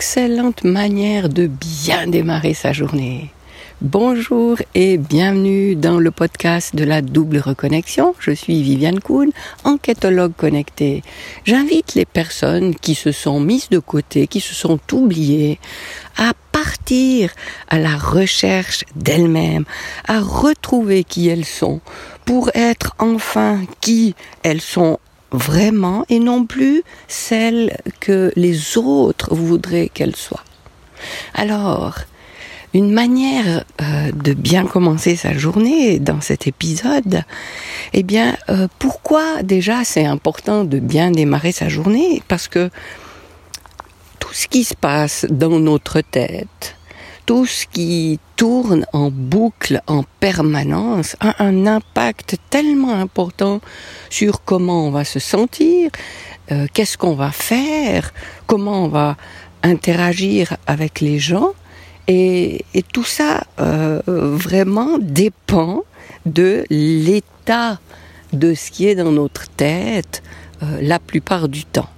excellente manière de bien démarrer sa journée. Bonjour et bienvenue dans le podcast de la double reconnexion. Je suis Viviane Kuhn, enquêtologue connectée. J'invite les personnes qui se sont mises de côté, qui se sont oubliées, à partir à la recherche d'elles-mêmes, à retrouver qui elles sont, pour être enfin qui elles sont vraiment et non plus celles que les autres voudraient qu'elles soient. Alors, une manière euh, de bien commencer sa journée dans cet épisode, eh bien, euh, pourquoi déjà c'est important de bien démarrer sa journée? Parce que tout ce qui se passe dans notre tête, tout ce qui tourne en boucle en permanence a un impact tellement important sur comment on va se sentir, euh, qu'est-ce qu'on va faire, comment on va interagir avec les gens, et, tout ça euh, vraiment dépend de l'état de ce qui est dans notre tête euh, la plupart du temps.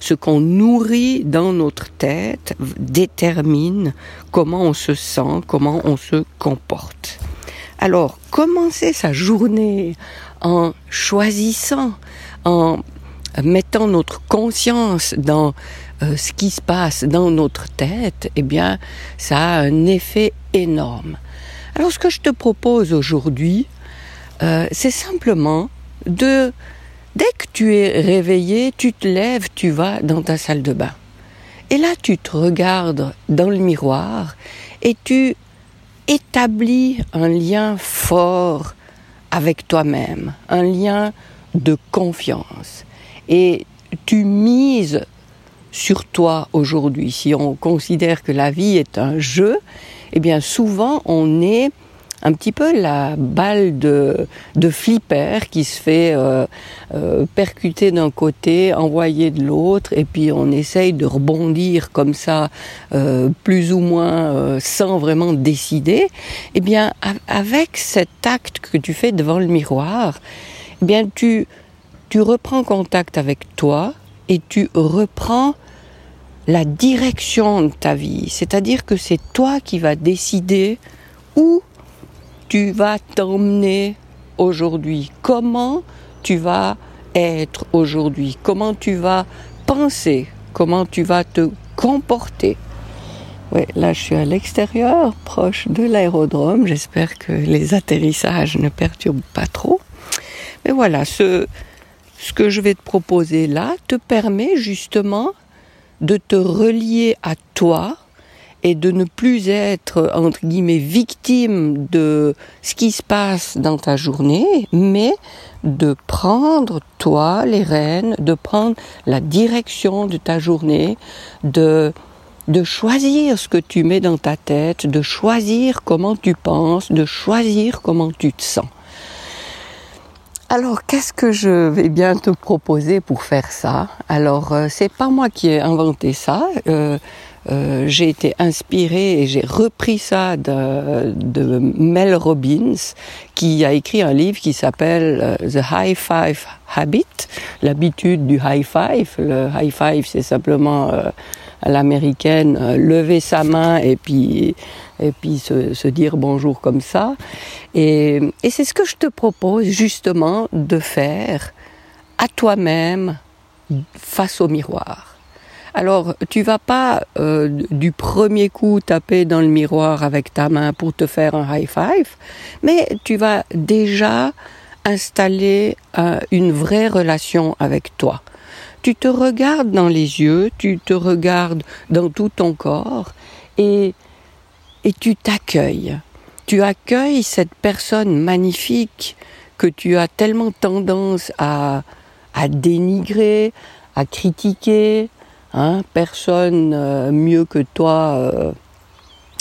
Ce qu'on nourrit dans notre tête détermine comment on se sent, comment on se comporte. Alors, commencer sa journée en choisissant, en mettant notre conscience dans euh, ce qui se passe dans notre tête, eh bien, ça a un effet énorme. Alors, ce que je te propose aujourd'hui, euh, c'est simplement de, dès que tu es réveillé, tu te lèves, tu vas dans ta salle de bain. Et là, tu te regardes dans le miroir et tu établis un lien fort avec toi-même, un lien de confiance. Et tu mises sur toi aujourd'hui. Si on considère que la vie est un jeu, eh bien souvent on est un petit peu la balle de, de flipper qui se fait euh, euh, percuter d'un côté, envoyer de l'autre, et puis on essaye de rebondir comme ça, euh, plus ou moins sans vraiment décider. Eh bien, avec cet acte que tu fais devant le miroir, eh bien tu tu reprends contact avec toi et tu reprends la direction de ta vie. C'est-à-dire que c'est toi qui vas décider où tu vas t'emmener aujourd'hui, comment tu vas être aujourd'hui, comment tu vas penser, comment tu vas te comporter? Là je suis à l'extérieur, proche de l'aérodrome. J'espère que les atterrissages ne perturbent pas trop. Mais voilà, ce que je vais te proposer là te permet justement de te relier à toi et de ne plus être, entre guillemets, victime de ce qui se passe dans ta journée, mais de prendre, toi, les rênes, de prendre la direction de ta journée, de, de choisir ce que tu mets dans ta tête, de choisir comment tu penses, de choisir comment tu te sens. Alors, qu'est-ce que je vais bien te proposer pour faire ça? Alors, euh, c'est pas moi qui ai inventé ça. Euh, euh, j'ai été inspirée et j'ai repris ça de, de, Mel Robbins, qui a écrit un livre qui s'appelle The High Five Habit, l'habitude du high five. Le high five, c'est simplement à l'américaine lever sa main et puis et puis se, dire bonjour comme ça. Et, c'est ce que je te propose justement de faire à toi-même face au miroir. Alors, tu vas pas euh, du premier coup taper dans le miroir avec ta main pour te faire un high five, mais tu vas déjà installer euh, une vraie relation avec toi. Tu te regardes dans les yeux, tu te regardes dans tout ton corps et et tu t'accueilles. Tu accueilles cette personne magnifique que tu as tellement tendance à, à dénigrer, à critiquer. Hein, personne euh, mieux que toi euh,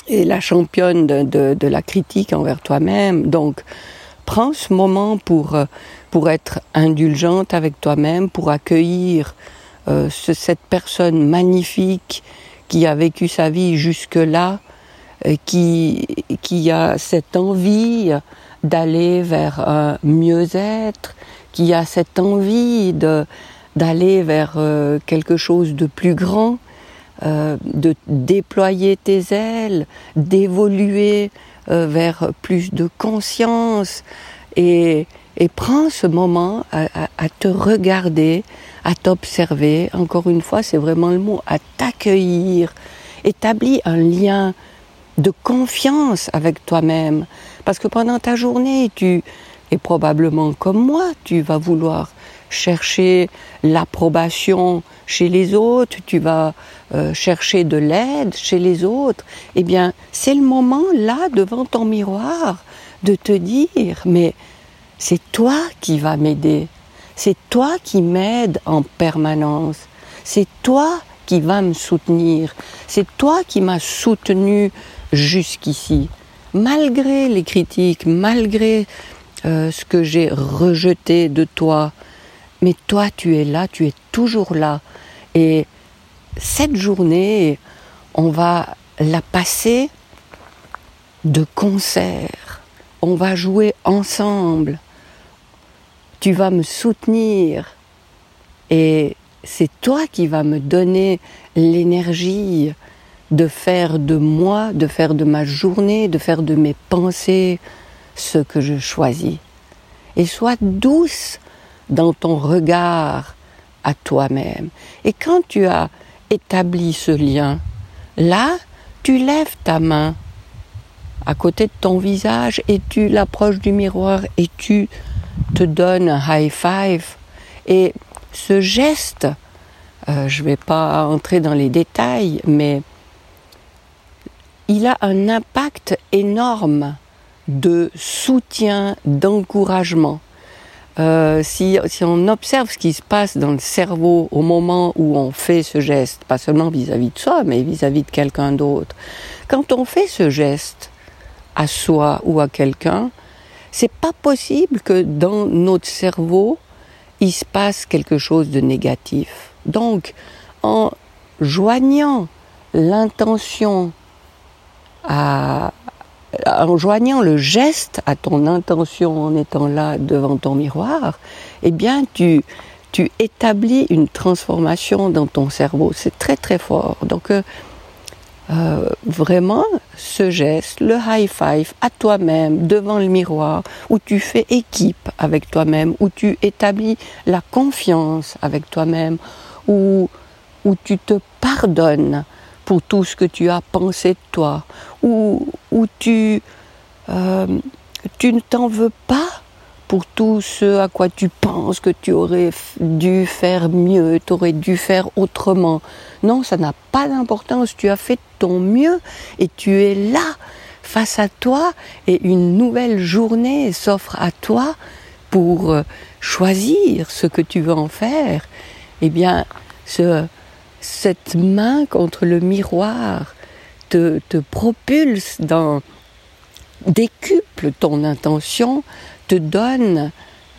est la championne de, la critique envers toi-même. Donc, prends ce moment pour, euh, pour être indulgente avec toi-même, pour accueillir cette personne magnifique qui a vécu sa vie jusque-là qui, qui a cette envie d'aller vers un mieux-être, qui a cette envie de d'aller vers euh, quelque chose de plus grand. euh, de déployer tes ailes, d'évoluer euh, vers plus de conscience et, et prends ce moment à, te regarder, à t'observer. Encore une fois, c'est vraiment le mot, à t'accueillir. Établis un lien de confiance avec toi-même. Parce que pendant ta journée, tu, et probablement comme moi, tu vas vouloir chercher l'approbation chez les autres, tu vas euh, chercher de l'aide chez les autres, eh bien, c'est le moment là, devant ton miroir, de te dire, mais c'est toi qui vas m'aider, c'est toi qui m'aides en permanence, c'est toi qui vas me soutenir, c'est toi qui m'as soutenu jusqu'ici, malgré les critiques, malgré euh, ce que j'ai rejeté de toi, mais toi tu es là, tu es toujours là. Et cette journée, on va la passer de concert. On va jouer ensemble. Tu vas me soutenir. Et c'est toi qui vas me donner l'énergie de faire de moi, de faire de ma journée, de faire de mes pensées ce que je choisis. Et sois douce dans ton regard à toi-même. Et quand tu as établi ce lien, là, tu lèves ta main à côté de ton visage et tu l'approches du miroir et tu te donnes un high five. Et ce geste, euh, je ne vais pas entrer dans les détails, mais il a un impact énorme de soutien, d'encouragement. Euh, si, on observe ce qui se passe dans le cerveau au moment où on fait ce geste, pas seulement vis-à-vis de soi, mais vis-à-vis de quelqu'un d'autre, quand on fait ce geste à soi ou à quelqu'un, c'est pas possible que dans notre cerveau, il se passe quelque chose de négatif. Donc, en joignant l'intention à, en joignant le geste à ton intention en étant là devant ton miroir, eh bien tu, établis une transformation dans ton cerveau. C'est très très fort. Donc euh, euh, vraiment, ce geste, le high five à toi-même devant le miroir, où tu fais équipe avec toi-même, où tu établis la confiance avec toi-même, où, où tu te pardonnes, pour tout ce que tu as pensé de toi, ou, tu, euh, tu ne t'en veux pas pour tout ce à quoi tu penses que tu aurais dû faire mieux, tu aurais dû faire autrement. Non, ça n'a pas d'importance, tu as fait ton mieux et tu es là face à toi et une nouvelle journée s'offre à toi pour euh, choisir ce que tu veux en faire. Eh bien, ce, cette main contre le miroir te, propulse dans décuple ton intention, te donne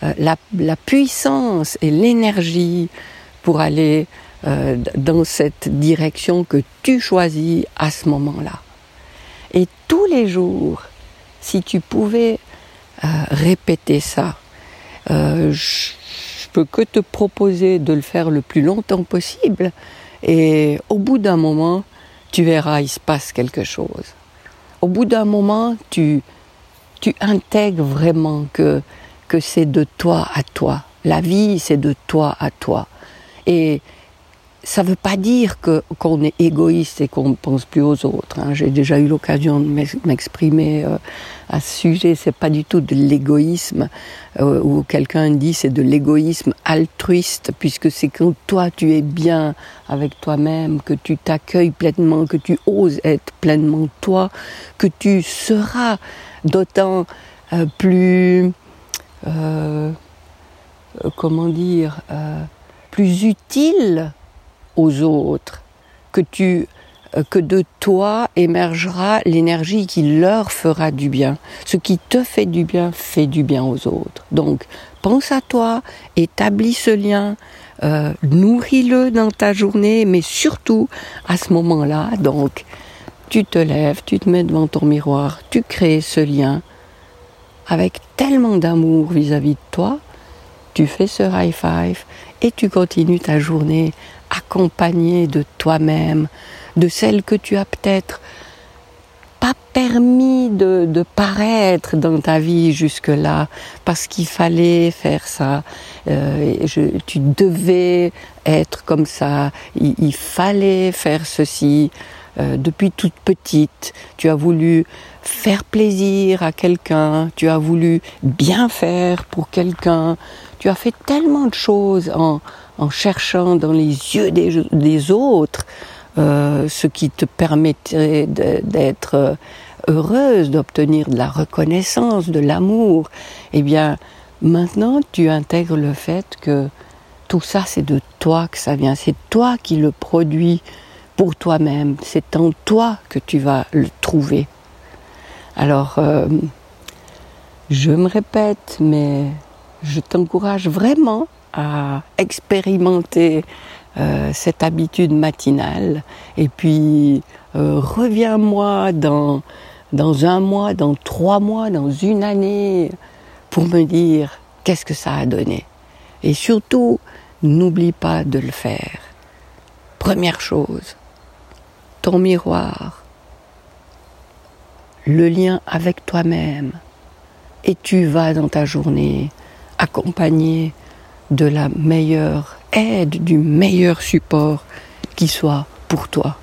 euh, la, puissance et l'énergie pour aller euh, dans cette direction que tu choisis à ce moment-là. Et tous les jours, si tu pouvais euh, répéter ça, je, je peux que te proposer de le faire le plus longtemps possible, et au bout d'un moment, tu verras, il se passe quelque chose. Au bout d'un moment, tu, tu intègres vraiment que, que c'est de toi à toi. La vie, c'est de toi à toi. Et ça ne veut pas dire que qu'on est égoïste et qu'on ne pense plus aux autres. Hein. J'ai déjà eu l'occasion de m'exprimer euh, à ce sujet. C'est pas du tout de l'égoïsme euh, où quelqu'un dit c'est de l'égoïsme altruiste puisque c'est quand toi tu es bien avec toi-même, que tu t'accueilles pleinement, que tu oses être pleinement toi, que tu seras d'autant euh, plus comment dire plus utile aux autres, que tu euh, que de toi émergera l'énergie qui leur fera du bien. Ce qui te fait du bien fait du bien aux autres. Donc, pense à toi, établis ce lien, euh, nourris-le dans ta journée, mais surtout à ce moment-là, donc, tu te lèves, tu te mets devant ton miroir, tu crées ce lien avec tellement d'amour vis-à-vis de toi, tu fais ce high five et tu continues ta journée accompagné de toi-même, de celle que tu as peut-être pas permis de, de, paraître dans ta vie jusque-là parce qu'il fallait faire ça. Euh, tu devais être comme ça. Il fallait faire ceci. Euh, depuis toute petite, tu as voulu faire plaisir à quelqu'un, tu as voulu bien faire pour quelqu'un, tu as fait tellement de choses en, cherchant dans les yeux des, autres euh, ce qui te permettait d'être euh, heureuse, d'obtenir de la reconnaissance, de l'amour, eh bien, maintenant tu intègres le fait que tout ça c'est de toi que ça vient, c'est toi qui le produis pour toi-même, c'est en toi que tu vas le trouver. Alors, euh, je me répète, mais je t'encourage vraiment à expérimenter euh, cette habitude matinale. Et puis, euh, reviens-moi dans, dans un mois, dans trois mois, dans une année, pour me dire qu'est-ce que ça a donné. Et surtout, n'oublie pas de le faire. Première chose, ton miroir, le lien avec toi-même, et tu vas dans ta journée accompagné de la meilleure aide, du meilleur support qui soit pour toi.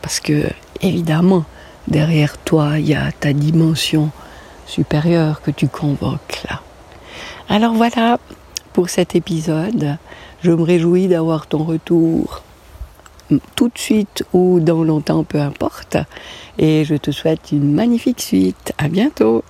Parce que, évidemment, derrière toi, il y a ta dimension supérieure que tu convoques là. Alors voilà pour cet épisode. Je me réjouis d'avoir ton retour tout de suite ou dans longtemps, peu importe. Et je te souhaite une magnifique suite. À bientôt!